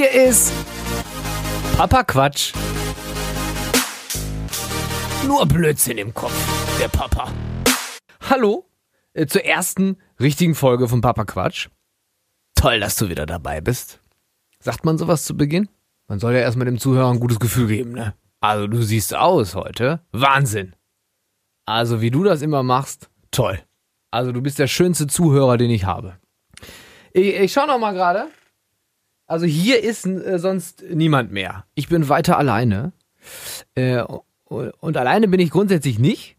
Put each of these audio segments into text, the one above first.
Hier ist Papa Quatsch. Nur Blödsinn im Kopf, der Papa. Hallo äh, zur ersten richtigen Folge von Papa Quatsch. Toll, dass du wieder dabei bist. Sagt man sowas zu Beginn? Man soll ja erstmal dem Zuhörer ein gutes Gefühl geben, ne? Also du siehst aus heute. Wahnsinn. Also wie du das immer machst, toll. Also du bist der schönste Zuhörer, den ich habe. Ich, ich schau noch mal gerade. Also hier ist äh, sonst niemand mehr. Ich bin weiter alleine. Äh, und alleine bin ich grundsätzlich nicht.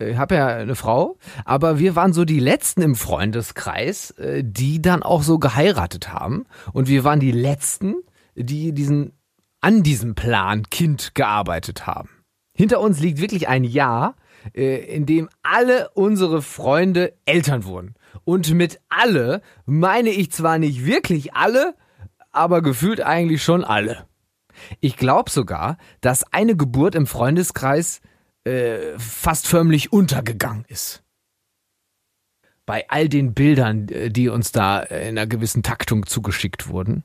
Ich habe ja eine Frau, aber wir waren so die letzten im Freundeskreis, äh, die dann auch so geheiratet haben. Und wir waren die letzten, die diesen an diesem Plan Kind gearbeitet haben. Hinter uns liegt wirklich ein Jahr, äh, in dem alle unsere Freunde Eltern wurden. Und mit alle meine ich zwar nicht wirklich alle, aber gefühlt eigentlich schon alle. Ich glaube sogar, dass eine Geburt im Freundeskreis äh, fast förmlich untergegangen ist. Bei all den Bildern, äh, die uns da in einer gewissen Taktung zugeschickt wurden.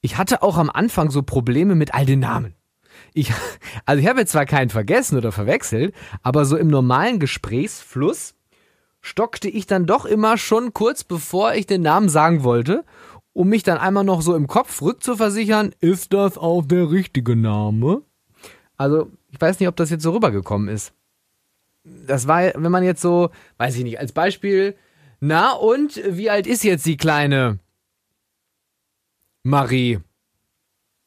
Ich hatte auch am Anfang so Probleme mit all den Namen. Ich, also ich habe jetzt zwar keinen vergessen oder verwechselt, aber so im normalen Gesprächsfluss stockte ich dann doch immer schon kurz bevor ich den Namen sagen wollte, um mich dann einmal noch so im Kopf rückzuversichern, ist das auch der richtige Name? Also, ich weiß nicht, ob das jetzt so rübergekommen ist. Das war, wenn man jetzt so, weiß ich nicht, als Beispiel, na und wie alt ist jetzt die kleine Marie?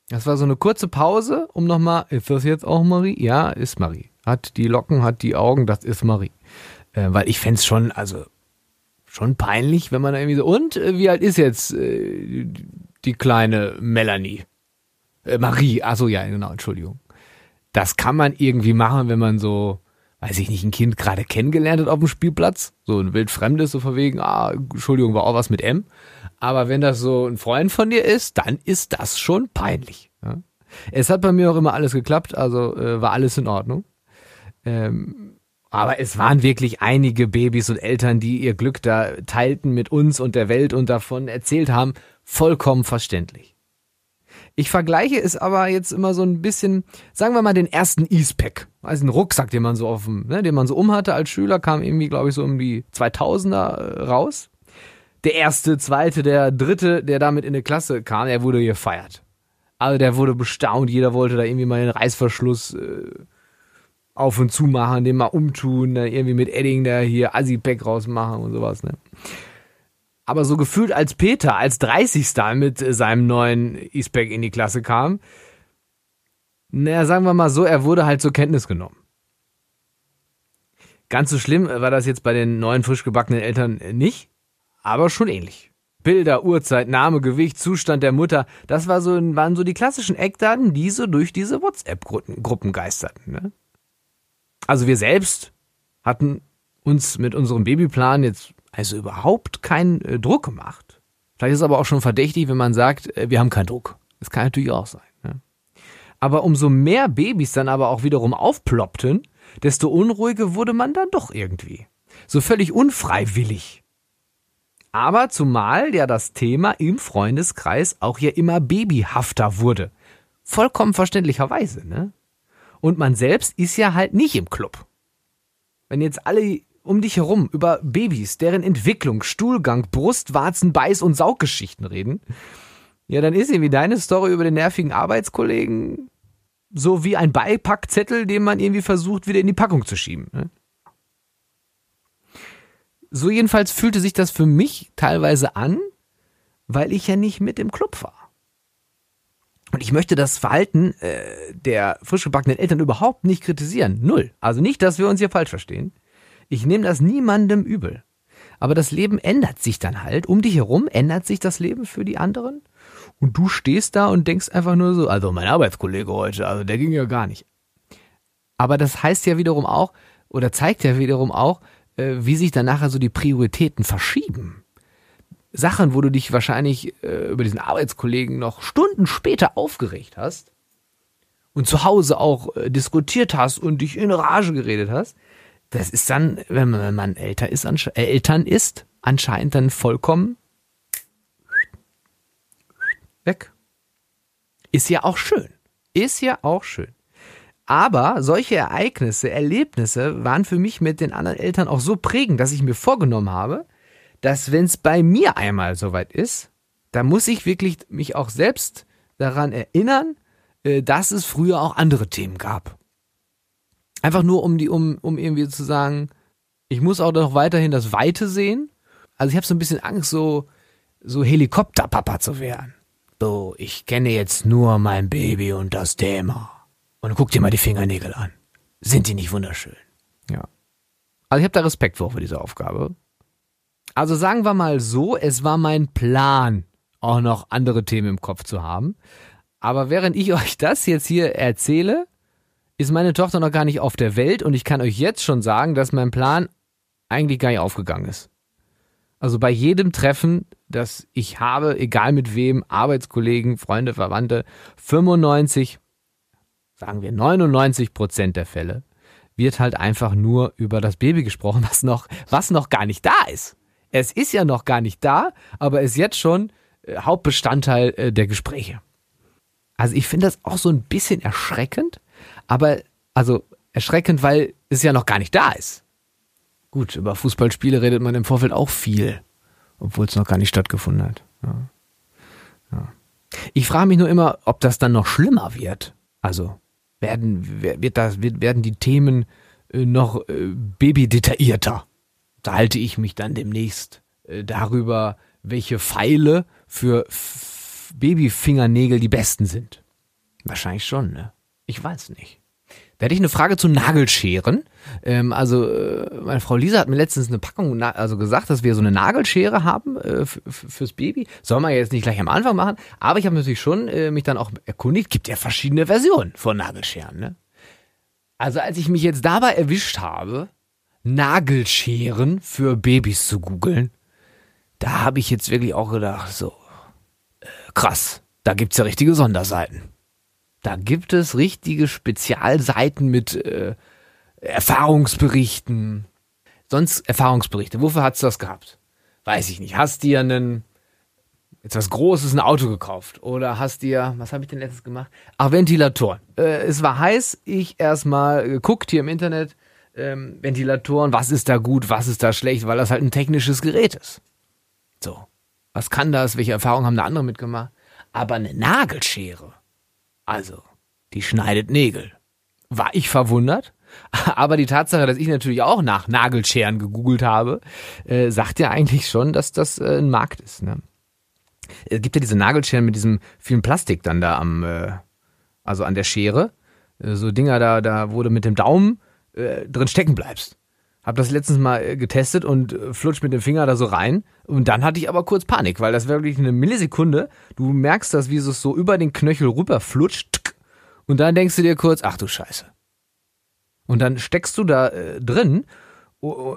Das war so eine kurze Pause, um nochmal, ist das jetzt auch Marie? Ja, ist Marie. Hat die Locken, hat die Augen, das ist Marie. Äh, weil ich fände schon, also schon peinlich, wenn man da irgendwie so, und äh, wie alt ist jetzt äh, die kleine Melanie? Äh, Marie, achso, ja, genau, Entschuldigung. Das kann man irgendwie machen, wenn man so, weiß ich nicht, ein Kind gerade kennengelernt hat auf dem Spielplatz. So ein wildfremdes, so verwegen, ah, Entschuldigung, war auch was mit M. Aber wenn das so ein Freund von dir ist, dann ist das schon peinlich. Ja? Es hat bei mir auch immer alles geklappt, also äh, war alles in Ordnung. Ähm, aber es waren wirklich einige Babys und Eltern, die ihr Glück da teilten mit uns und der Welt und davon erzählt haben. Vollkommen verständlich. Ich vergleiche es aber jetzt immer so ein bisschen, sagen wir mal den ersten E-Spec. Also einen Rucksack, den man so auf ne, den man so umhatte als Schüler, kam irgendwie, glaube ich, so um die 2000er äh, raus der erste, zweite, der dritte, der damit in eine Klasse kam, der wurde gefeiert. Also der wurde bestaunt, jeder wollte da irgendwie mal den Reißverschluss äh, auf und zu machen, den mal umtun, dann irgendwie mit Edding da hier Assi-Pack rausmachen und sowas, ne? Aber so gefühlt als Peter, als 30. mit seinem neuen E-Spec in die Klasse kam, naja, sagen wir mal so, er wurde halt zur Kenntnis genommen. Ganz so schlimm war das jetzt bei den neuen frisch gebackenen Eltern nicht aber schon ähnlich. Bilder, Uhrzeit, Name, Gewicht, Zustand der Mutter, das war so, waren so die klassischen Eckdaten, die so durch diese WhatsApp-Gruppen geisterten. Ne? Also wir selbst hatten uns mit unserem Babyplan jetzt also überhaupt keinen äh, Druck gemacht. Vielleicht ist es aber auch schon verdächtig, wenn man sagt, äh, wir haben keinen Druck. Das kann natürlich auch sein. Ne? Aber umso mehr Babys dann aber auch wiederum aufploppten, desto unruhiger wurde man dann doch irgendwie. So völlig unfreiwillig. Aber zumal ja das Thema im Freundeskreis auch ja immer babyhafter wurde. Vollkommen verständlicherweise, ne? Und man selbst ist ja halt nicht im Club. Wenn jetzt alle um dich herum über Babys, deren Entwicklung, Stuhlgang, Brust, Warzen, Beiß und Sauggeschichten reden, ja, dann ist irgendwie deine Story über den nervigen Arbeitskollegen so wie ein Beipackzettel, den man irgendwie versucht, wieder in die Packung zu schieben. Ne? So jedenfalls fühlte sich das für mich teilweise an, weil ich ja nicht mit im Club war. Und ich möchte das Verhalten äh, der frisch gebackenen Eltern überhaupt nicht kritisieren. Null. Also nicht, dass wir uns hier falsch verstehen. Ich nehme das niemandem übel. Aber das Leben ändert sich dann halt. Um dich herum ändert sich das Leben für die anderen. Und du stehst da und denkst einfach nur so, also mein Arbeitskollege heute, also der ging ja gar nicht. Aber das heißt ja wiederum auch, oder zeigt ja wiederum auch, äh, wie sich dann nachher so die Prioritäten verschieben. Sachen, wo du dich wahrscheinlich äh, über diesen Arbeitskollegen noch Stunden später aufgeregt hast und zu Hause auch äh, diskutiert hast und dich in Rage geredet hast, das ist dann, wenn man, wenn man älter ist, äh, Eltern ist, anscheinend dann vollkommen weg. Ist ja auch schön. Ist ja auch schön. Aber solche Ereignisse, Erlebnisse waren für mich mit den anderen Eltern auch so prägend, dass ich mir vorgenommen habe, dass wenn es bei mir einmal soweit ist, da muss ich wirklich mich auch selbst daran erinnern, äh, dass es früher auch andere Themen gab. Einfach nur um die, um, um irgendwie zu sagen, ich muss auch noch weiterhin das Weite sehen. Also ich habe so ein bisschen Angst, so, so Helikopterpapa zu werden. So, ich kenne jetzt nur mein Baby und das Thema. Und guck dir mal die Fingernägel an. Sind die nicht wunderschön? Ja. Also ich habe da Respekt vor für diese Aufgabe. Also sagen wir mal so, es war mein Plan, auch noch andere Themen im Kopf zu haben. Aber während ich euch das jetzt hier erzähle, ist meine Tochter noch gar nicht auf der Welt und ich kann euch jetzt schon sagen, dass mein Plan eigentlich gar nicht aufgegangen ist. Also bei jedem Treffen, das ich habe, egal mit wem, Arbeitskollegen, Freunde, Verwandte, 95 sagen wir 99 Prozent der Fälle, wird halt einfach nur über das Baby gesprochen, was noch, was noch gar nicht da ist. Es ist ja noch gar nicht da, aber ist jetzt schon äh, Hauptbestandteil äh, der Gespräche. Also ich finde das auch so ein bisschen erschreckend, aber also erschreckend, weil es ja noch gar nicht da ist. Gut, über Fußballspiele redet man im Vorfeld auch viel, obwohl es noch gar nicht stattgefunden hat. Ja. Ja. Ich frage mich nur immer, ob das dann noch schlimmer wird. Also werden, wird das, wird, werden die Themen äh, noch äh, babydetaillierter. Da halte ich mich dann demnächst äh, darüber, welche Pfeile für Babyfingernägel die besten sind. Wahrscheinlich schon, ne? Ich weiß nicht. Da hätte ich eine Frage zu Nagelscheren. Ähm, also äh, meine Frau Lisa hat mir letztens eine Packung, also gesagt, dass wir so eine Nagelschere haben äh, fürs Baby. Soll man jetzt nicht gleich am Anfang machen, aber ich habe natürlich schon äh, mich dann auch erkundigt. Gibt ja verschiedene Versionen von Nagelscheren. Ne? Also als ich mich jetzt dabei erwischt habe, Nagelscheren für Babys zu googeln, da habe ich jetzt wirklich auch gedacht, so äh, krass, da gibt's ja richtige Sonderseiten. Da gibt es richtige Spezialseiten mit äh, Erfahrungsberichten. Sonst Erfahrungsberichte. Wofür hast du das gehabt? Weiß ich nicht. Hast dir einen jetzt was Großes, ein Auto gekauft oder hast dir, was habe ich denn letztes gemacht? Ach, Ventilatoren. Äh, es war heiß. Ich erstmal geguckt hier im Internet. Ähm, Ventilatoren, was ist da gut, was ist da schlecht, weil das halt ein technisches Gerät ist. So. Was kann das? Welche Erfahrungen haben da andere mitgemacht? Aber eine Nagelschere also, die schneidet Nägel. War ich verwundert? Aber die Tatsache, dass ich natürlich auch nach Nagelscheren gegoogelt habe, äh, sagt ja eigentlich schon, dass das äh, ein Markt ist. Ne? Es gibt ja diese Nagelscheren mit diesem vielen Plastik dann da am, äh, also an der Schere. Äh, so Dinger da, da, du mit dem Daumen äh, drin stecken bleibst. Hab das letztens mal äh, getestet und äh, flutsch mit dem Finger da so rein. Und dann hatte ich aber kurz Panik, weil das wirklich eine Millisekunde. Du merkst das, wie es so über den Knöchel rüber flutscht. Und dann denkst du dir kurz, ach du Scheiße. Und dann steckst du da äh, drin,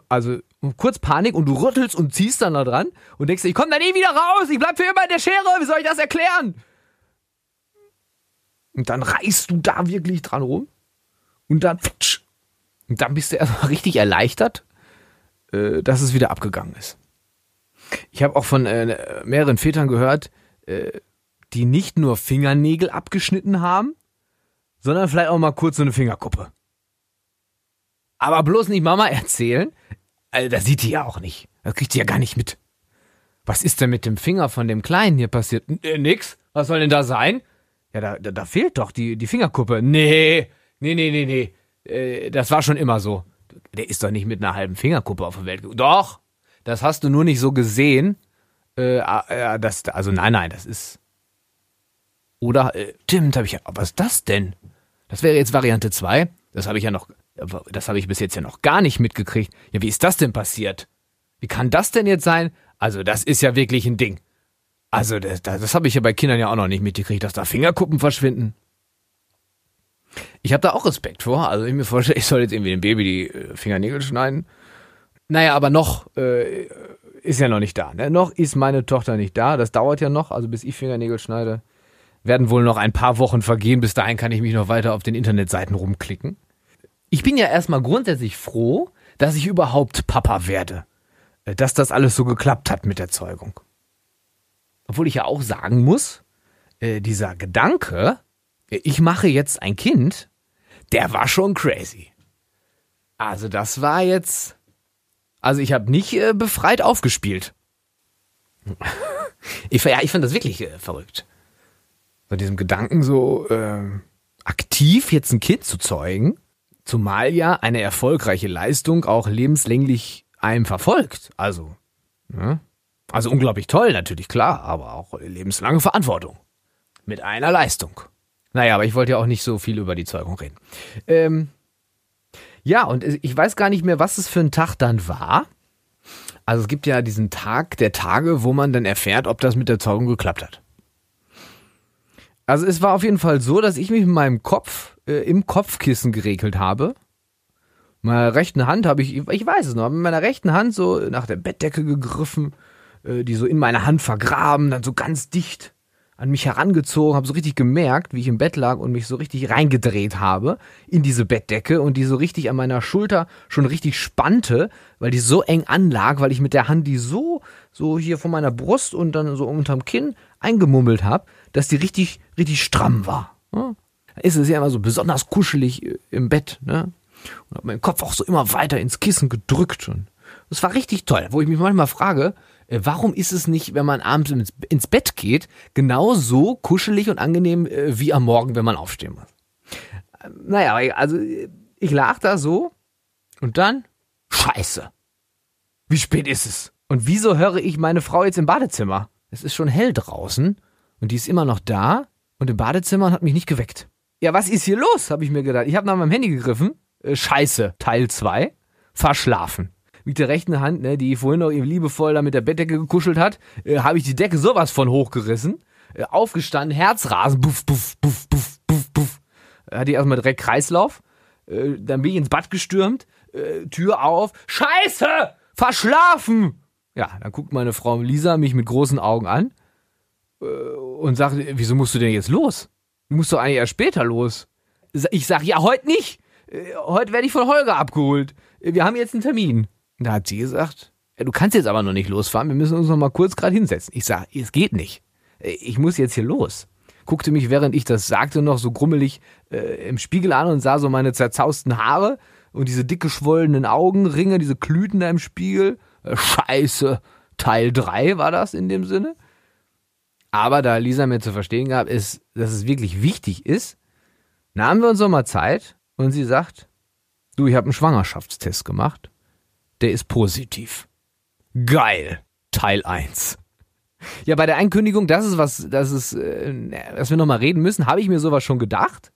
also kurz Panik und du rüttelst und ziehst dann da dran und denkst ich komme da nie wieder raus, ich bleib für immer in der Schere, wie soll ich das erklären? Und dann reißt du da wirklich dran rum und dann futsch, und dann bist du erstmal richtig erleichtert, äh, dass es wieder abgegangen ist. Ich habe auch von äh, mehreren Vätern gehört, äh, die nicht nur Fingernägel abgeschnitten haben, sondern vielleicht auch mal kurz so eine Fingerkuppe. Aber bloß nicht Mama erzählen. Also, das sieht die ja auch nicht. Das kriegt sie ja gar nicht mit. Was ist denn mit dem Finger von dem Kleinen hier passiert? Äh, nix. Was soll denn da sein? Ja, da, da, da fehlt doch die, die Fingerkuppe. Nee, nee, nee, nee, nee äh, das war schon immer so. Der ist doch nicht mit einer halben Fingerkuppe auf der Welt. Doch, das hast du nur nicht so gesehen. Äh, äh, das, also nein, nein, das ist. Oder, äh, stimmt, habe ich ja. Was ist das denn? Das wäre jetzt Variante 2. Das habe ich ja noch. Das habe ich bis jetzt ja noch gar nicht mitgekriegt. Ja, wie ist das denn passiert? Wie kann das denn jetzt sein? Also, das ist ja wirklich ein Ding. Also, das, das, das habe ich ja bei Kindern ja auch noch nicht mitgekriegt, dass da Fingerkuppen verschwinden. Ich habe da auch Respekt vor. Also ich mir vorstelle, ich soll jetzt irgendwie dem Baby die äh, Fingernägel schneiden. Naja, aber noch äh, ist ja noch nicht da. Ne? Noch ist meine Tochter nicht da. Das dauert ja noch. Also bis ich Fingernägel schneide, werden wohl noch ein paar Wochen vergehen. Bis dahin kann ich mich noch weiter auf den Internetseiten rumklicken. Ich bin ja erstmal grundsätzlich froh, dass ich überhaupt Papa werde. Äh, dass das alles so geklappt hat mit der Zeugung. Obwohl ich ja auch sagen muss, äh, dieser Gedanke, ich mache jetzt ein Kind, der war schon crazy. Also das war jetzt, also ich habe nicht äh, befreit aufgespielt. ich, ja, ich fand das wirklich äh, verrückt. Bei diesem Gedanken so äh, aktiv jetzt ein Kind zu zeugen, zumal ja eine erfolgreiche Leistung auch lebenslänglich einem verfolgt. Also, ne? also unglaublich toll natürlich, klar, aber auch lebenslange Verantwortung. Mit einer Leistung. Naja, aber ich wollte ja auch nicht so viel über die Zeugung reden. Ähm, ja, und ich weiß gar nicht mehr, was es für ein Tag dann war. Also es gibt ja diesen Tag der Tage, wo man dann erfährt, ob das mit der Zeugung geklappt hat. Also es war auf jeden Fall so, dass ich mich mit meinem Kopf äh, im Kopfkissen geregelt habe. Meiner rechten Hand habe ich, ich weiß es noch, mit meiner rechten Hand so nach der Bettdecke gegriffen, äh, die so in meine Hand vergraben, dann so ganz dicht an mich herangezogen, habe so richtig gemerkt, wie ich im Bett lag und mich so richtig reingedreht habe in diese Bettdecke und die so richtig an meiner Schulter schon richtig spannte, weil die so eng anlag, weil ich mit der Hand die so so hier von meiner Brust und dann so unterm Kinn eingemummelt habe, dass die richtig richtig stramm war. Ja? ist es ja immer so besonders kuschelig im Bett, ne? Und habe meinen Kopf auch so immer weiter ins Kissen gedrückt und das war richtig toll, wo ich mich manchmal frage, warum ist es nicht, wenn man abends ins, Bett geht, genauso kuschelig und angenehm äh, wie am Morgen, wenn man aufstehen muss? Äh, naja, also ich lag da so und dann, scheiße. Wie spät ist es? Und wieso höre ich meine Frau jetzt im Badezimmer? Es ist schon hell draußen und die ist immer noch da und im Badezimmer und hat mich nicht geweckt. Ja, was ist hier los? habe ich mir gedacht. Ich habe nach meinem Handy gegriffen. Äh, scheiße, Teil 2. Verschlafen mit der rechten Hand, ne, die vorhin noch liebevoll da mit der Bettdecke gekuschelt hat, äh, habe ich die Decke sowas von hochgerissen, äh, aufgestanden, Herzrasen, buff, buff, buff, buff, buff, buff. Hatte ich erstmal direkt Kreislauf. Äh, dann bin ich ins Bad gestürmt, äh, Tür auf, Scheiße! Verschlafen! Ja, dann guckt meine Frau Lisa mich mit großen Augen an äh, und sagt, wieso musst du denn jetzt los? Du musst doch eigentlich erst später los. Ich sag, ja, heute nicht. Äh, heute werde ich von Holger abgeholt. Wir haben jetzt einen Termin. Da hat sie gesagt, ja, du kannst jetzt aber noch nicht losfahren, wir müssen uns noch mal kurz gerade hinsetzen. Ich sag, es geht nicht. Ich muss jetzt hier los. Guckte mich, während ich das sagte, noch so grummelig äh, im Spiegel an und sah so meine zerzausten Haare und diese dick geschwollenen Augenringe, diese Klüten da im Spiegel. Äh, Scheiße, Teil 3 war das in dem Sinne. Aber da Lisa mir zu verstehen gab, ist, dass es wirklich wichtig ist, nahmen wir uns noch mal Zeit und sie sagt, du, ich habe einen Schwangerschaftstest gemacht der ist positiv. Geil. Teil 1. Ja, bei der Einkündigung, das ist was, das ist, äh, dass wir nochmal reden müssen, habe ich mir sowas schon gedacht.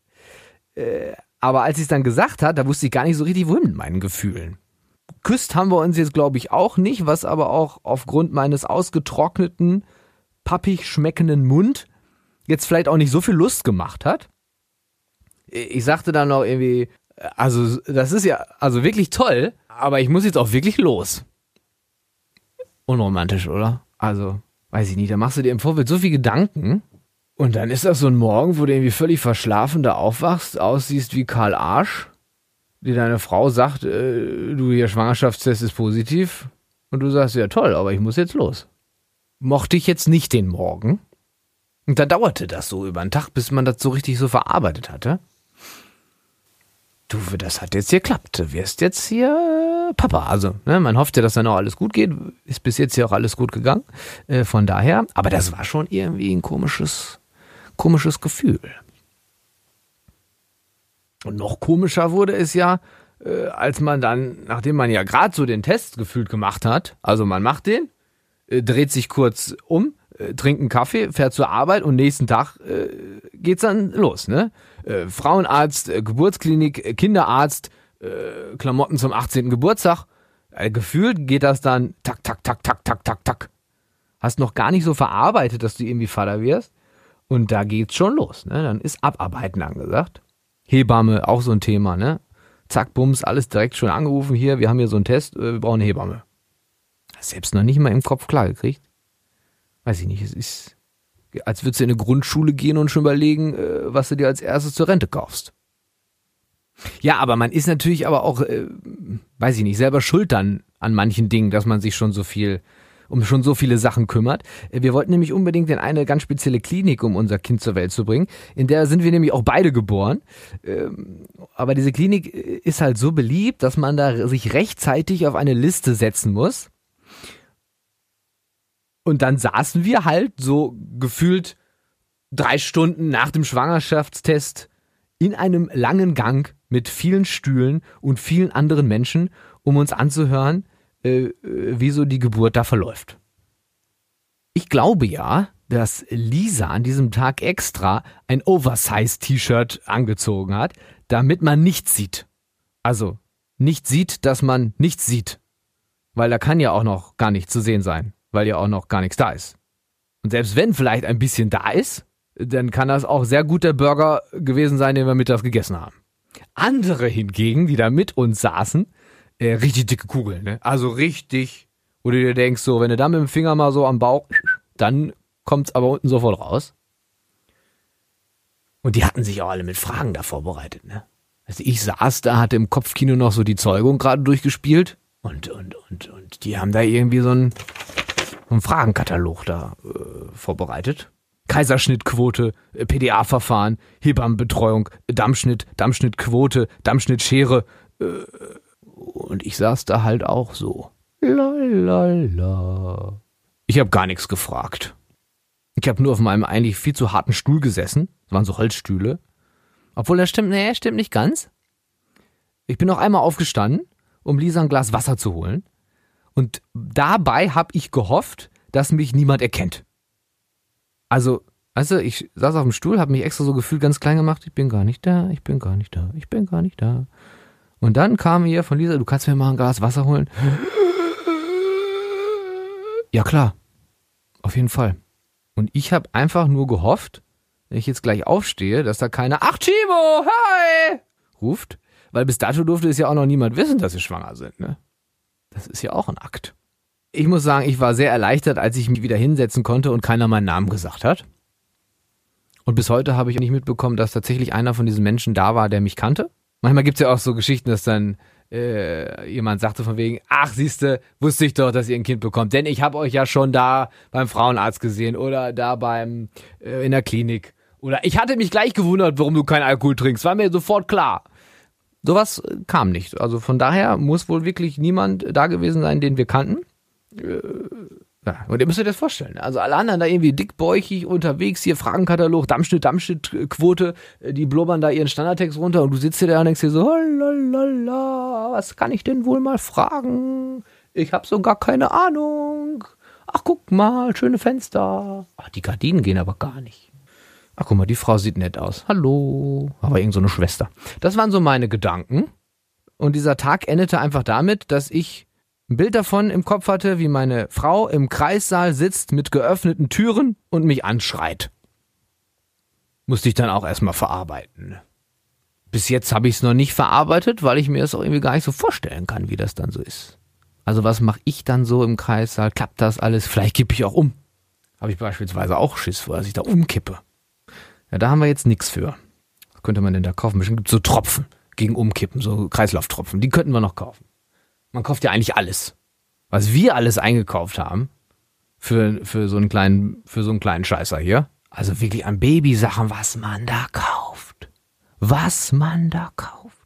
Äh, aber als sie es dann gesagt hat, da wusste ich gar nicht so richtig, wohin mit meinen Gefühlen. Küsst haben wir uns jetzt, glaube ich, auch nicht, was aber auch aufgrund meines ausgetrockneten, pappig schmeckenden Mund jetzt vielleicht auch nicht so viel Lust gemacht hat. Ich sagte dann noch irgendwie, also das ist ja also wirklich toll, aber ich muss jetzt auch wirklich los. Unromantisch, oder? Also, weiß ich nicht, da machst du dir im Vorfeld so viel Gedanken und dann ist das so ein Morgen, wo du irgendwie völlig verschlafen da aufwachst, aussiehst wie Karl Arsch, dir deine Frau sagt, äh, du, ihr Schwangerschaftstest ist positiv und du sagst, ja toll, aber ich muss jetzt los. Mochte ich jetzt nicht den Morgen. Und da dauerte das so über einen Tag, bis man das so richtig so verarbeitet hatte du, das hat jetzt geklappt. Du wirst jetzt hier Papa. Also, ne, man hofft ja, dass dann auch alles gut geht. Ist bis jetzt ja auch alles gut gegangen. Äh, von daher, aber das war schon irgendwie ein komisches, komisches Gefühl. Und noch komischer wurde es ja, äh, als man dann, nachdem man ja gerade so den Test gefühlt gemacht hat, also man macht den, äh, dreht sich kurz um, äh, trinkt einen Kaffee, fährt zur Arbeit und nächsten Tag äh, geht's dann los, ne? Äh, Frauenarzt, Geburtsklinik, Kinderarzt, äh, Klamotten zum 18. Geburtstag. Äh, gefühlt geht das dann tak, tak, tak, tak, tak, tak, tak. Hast noch gar nicht so verarbeitet, dass du irgendwie Vater wirst. Und da geht's schon los, ne? Dann ist Abarbeiten angesagt. Hebamme, auch so ein Thema, ne? Zack, Bums, alles direkt schon angerufen. Hier, wir haben hier so einen Test, äh, wir brauchen eine Hebamme. Selbst noch nicht mal im Kopf klar gekriegt. Weiß ich nicht, es ist als würdest du in eine Grundschule gehen und schon überlegen, äh, was du dir als erstes zur Rente kaufst. Ja, aber man ist natürlich aber auch, äh, weiß ich nicht, selber schuld dann an manchen Dingen, dass man sich schon so viel um schon so viele Sachen kümmert. Äh, wir wollten nämlich unbedingt in eine ganz spezielle Klinik, um unser Kind zur Welt zu bringen. In der sind wir nämlich auch beide geboren. Ähm, aber diese Klinik äh, ist halt so beliebt, dass man da sich rechtzeitig auf eine Liste setzen muss. Und dann saßen wir halt so gefühlt drei Stunden nach dem Schwangerschaftstest in einem langen Gang mit vielen Stühlen und vielen anderen Menschen, um uns anzuhören, äh, äh, wie so die Geburt da verläuft. Ich glaube ja, dass Lisa an diesem Tag extra ein Oversize-T-Shirt angezogen hat, damit man nichts sieht. Also nicht sieht, dass man nichts sieht. Weil da kann ja auch noch gar nichts zu sehen sein, weil ja auch noch gar nichts da ist. Und selbst wenn vielleicht ein bisschen da ist, dann kann das auch sehr gut der Burger gewesen sein, den wir mittags gegessen haben. Andere hingegen, die da mit uns saßen, äh, richtig dicke Kugeln, ne? Also richtig, wo du dir denkst, so, wenn du da mit dem Finger mal so am Bauch, dann kommt's aber unten sofort raus. Und die hatten sich auch alle mit Fragen da vorbereitet, ne? Also ich saß da, hatte im Kopfkino noch so die Zeugung gerade durchgespielt und, und, und, und die haben da irgendwie so einen, einen Fragenkatalog da äh, vorbereitet. Kaiserschnittquote, äh, PDA-Verfahren, Hebammenbetreuung, Dammschnitt, Dammschnittquote, Dammschnittschere. Äh, und ich saß da halt auch so. Lalala. Ich habe gar nichts gefragt. Ich habe nur auf meinem eigentlich viel zu harten Stuhl gesessen. Das waren so Holzstühle. Obwohl, das stimmt, nee, stimmt nicht ganz. Ich bin noch einmal aufgestanden, um Lisa ein Glas Wasser zu holen. Und dabei habe ich gehofft, dass mich niemand erkennt. Also, also ich saß auf dem Stuhl, habe mich extra so gefühlt ganz klein gemacht. Ich bin gar nicht da, ich bin gar nicht da, ich bin gar nicht da. Und dann kam hier von Lisa, du kannst mir mal ein Glas Wasser holen. Ja klar, auf jeden Fall. Und ich habe einfach nur gehofft, wenn ich jetzt gleich aufstehe, dass da keiner Ach Chibo, hi ruft, weil bis dato durfte es ja auch noch niemand wissen, dass sie schwanger sind. Ne? Das ist ja auch ein Akt. Ich muss sagen, ich war sehr erleichtert, als ich mich wieder hinsetzen konnte und keiner meinen Namen gesagt hat. Und bis heute habe ich nicht mitbekommen, dass tatsächlich einer von diesen Menschen da war, der mich kannte. Manchmal gibt es ja auch so Geschichten, dass dann äh, jemand sagte von wegen, ach siehste, wusste ich doch, dass ihr ein Kind bekommt, denn ich habe euch ja schon da beim Frauenarzt gesehen oder da beim äh, in der Klinik oder ich hatte mich gleich gewundert, warum du keinen Alkohol trinkst, war mir sofort klar. Sowas äh, kam nicht. Also von daher muss wohl wirklich niemand da gewesen sein, den wir kannten. Äh, ja, und ihr müsst euch das vorstellen. Also alle anderen da irgendwie dickbäuchig unterwegs, hier Fragenkatalog, Dammschnitt, Dammschnittquote, äh, die blubbern da ihren Standardtext runter und du sitzt hier da und denkst dir so, lalala, was kann ich denn wohl mal fragen? Ich habe so gar keine Ahnung. Ach, guck mal, schöne Fenster. Ach, die Gardinen gehen aber gar nicht. Ach, guck mal, die Frau sieht nett aus. Hallo. Aber irgend so eine Schwester. Das waren so meine Gedanken. Und dieser Tag endete einfach damit, dass ich ein Bild davon im Kopf hatte, wie meine Frau im Kreissaal sitzt mit geöffneten Türen und mich anschreit. Musste ich dann auch erstmal verarbeiten. Bis jetzt habe ich es noch nicht verarbeitet, weil ich mir das auch irgendwie gar nicht so vorstellen kann, wie das dann so ist. Also was mache ich dann so im Kreissaal? Klappt das alles? Vielleicht kippe ich auch um. Habe ich beispielsweise auch Schiss vor, dass ich da umkippe. Ja, da haben wir jetzt nichts für. Was könnte man denn da kaufen? Bestimmt gibt so Tropfen gegen Umkippen, so Kreislauftropfen. Die könnten wir noch kaufen. Man kauft ja eigentlich alles. Was wir alles eingekauft haben für, für, so einen kleinen, für so einen kleinen Scheißer hier. Also wirklich an Babysachen, was man da kauft. Was man da kauft.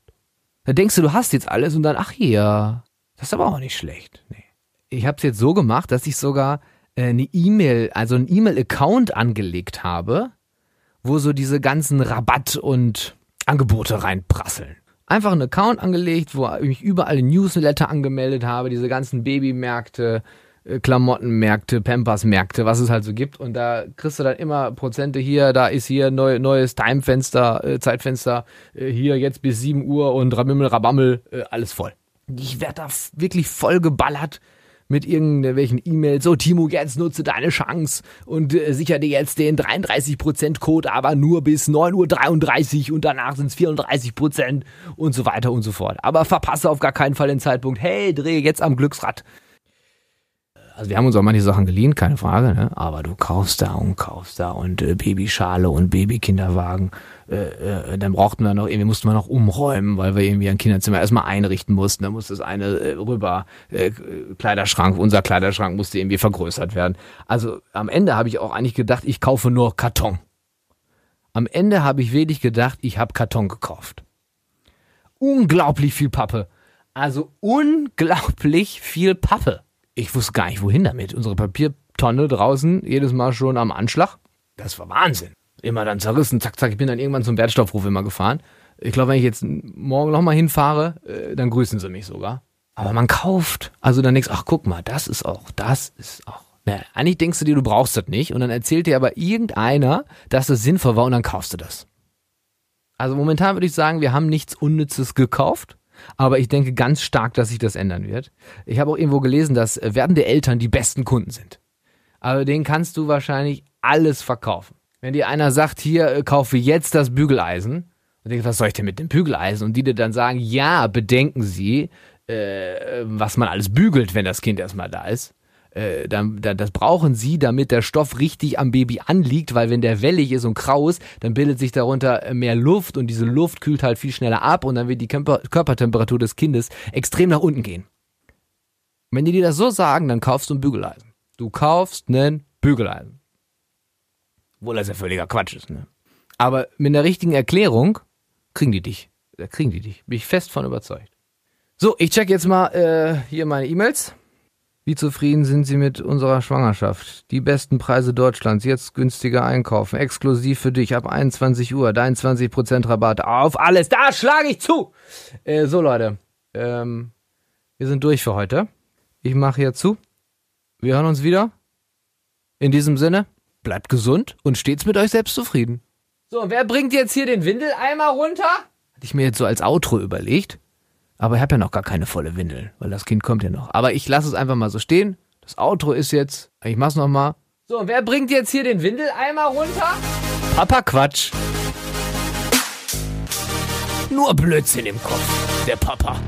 Da denkst du, du hast jetzt alles und dann, ach hier, das ist aber auch nicht schlecht. Nee. Ich habe es jetzt so gemacht, dass ich sogar äh, eine E-Mail, also einen E-Mail-Account angelegt habe, wo so diese ganzen Rabatt- und Angebote reinprasseln einfach einen Account angelegt, wo ich mich überall Newsletter angemeldet habe, diese ganzen Babymärkte, äh, Klamottenmärkte, Pampers-Märkte, was es halt so gibt. Und da kriegst du dann immer Prozente hier, da ist hier neu, neues Timefenster, äh, Zeitfenster, äh, hier jetzt bis 7 Uhr und Ramimmel, Rabammel, äh, alles voll. Ich werde da wirklich voll geballert mit irgendwelchen E-Mails, so Timo, jetzt nutze deine Chance und äh, sicher dir jetzt den 33% Code, aber nur bis 9.33 Uhr und danach sind es 34% und so weiter und so fort. Aber verpasse auf gar keinen Fall den Zeitpunkt, hey, drehe jetzt am Glücksrad. Also wir haben uns auch manche Sachen geliehen, keine Frage, ne? aber du kaufst da und kaufst da und äh, Babyschale und Babykinderwagen. Äh, äh, dann brauchten wir noch, irgendwie mussten wir noch umräumen, weil wir irgendwie ein Kinderzimmer erstmal einrichten mussten. Da musste das eine äh, rüber, äh, Kleiderschrank, unser Kleiderschrank musste irgendwie vergrößert werden. Also am Ende habe ich auch eigentlich gedacht, ich kaufe nur Karton. Am Ende habe ich wirklich gedacht, ich habe Karton gekauft. Unglaublich viel Pappe. Also unglaublich viel Pappe ich wusste gar nicht, wohin damit. Unsere Papiertonne draußen, jedes Mal schon am Anschlag. Das war Wahnsinn. Immer dann zerrissen, zack, zack. Ich bin dann irgendwann zum Wertstoffhof immer gefahren. Ich glaube, wenn ich jetzt morgen nochmal hinfahre, äh, dann grüßen sie mich sogar. Aber man kauft. Also dann denkst ach guck mal, das ist auch, das ist auch. Naja, eigentlich denkst du dir, du brauchst das nicht. Und dann erzählt dir aber irgendeiner, dass das sinnvoll war und dann kaufst du das. Also momentan würde ich sagen, wir haben nichts Unnützes gekauft. Aber ich denke ganz stark, dass sich das ändern wird. Ich habe auch irgendwo gelesen, dass äh, werdende Eltern die besten Kunden sind. Aber denen kannst du wahrscheinlich alles verkaufen. Wenn dir einer sagt, hier, äh, kaufe jetzt das Bügeleisen, und denkst, was soll ich denn mit dem Bügeleisen? Und die dir dann sagen, ja, bedenken Sie, äh, was man alles bügelt, wenn das Kind erstmal da ist äh, dann, dann, das brauchen sie, damit der Stoff richtig am Baby anliegt, weil wenn der wellig ist und kraus, dann bildet sich darunter mehr Luft und diese Luft kühlt halt viel schneller ab und dann wird die Körper Körpertemperatur des Kindes extrem nach unten gehen. wenn die dir das so sagen, dann kaufst du ein Bügeleisen. Du kaufst einen Bügeleisen. Obwohl das ja völliger Quatsch ist, ne? Aber mit einer richtigen Erklärung kriegen die dich. Da kriegen die dich. Bin ich fest von überzeugt. So, ich check jetzt mal äh, hier meine E-Mails. Wie zufrieden sind Sie mit unserer Schwangerschaft? Die besten Preise Deutschlands, jetzt günstiger einkaufen, exklusiv für dich ab 21 Uhr, dein 20% Rabatt auf alles, da schlage ich zu! Äh, so Leute, ähm, wir sind durch für heute. Ich mache hier zu. Wir hören uns wieder. In diesem Sinne, bleibt gesund und stets mit euch selbst zufrieden. So, wer bringt jetzt hier den Windeleimer runter? Hatte ich mir jetzt so als Outro überlegt. Aber ich habe ja noch gar keine volle Windel, weil das Kind kommt ja noch. Aber ich lasse es einfach mal so stehen. Das Outro ist jetzt, ich mach's noch mal. So, wer bringt jetzt hier den Windeleimer runter? Papa Quatsch. Nur Blödsinn im Kopf. Der Papa.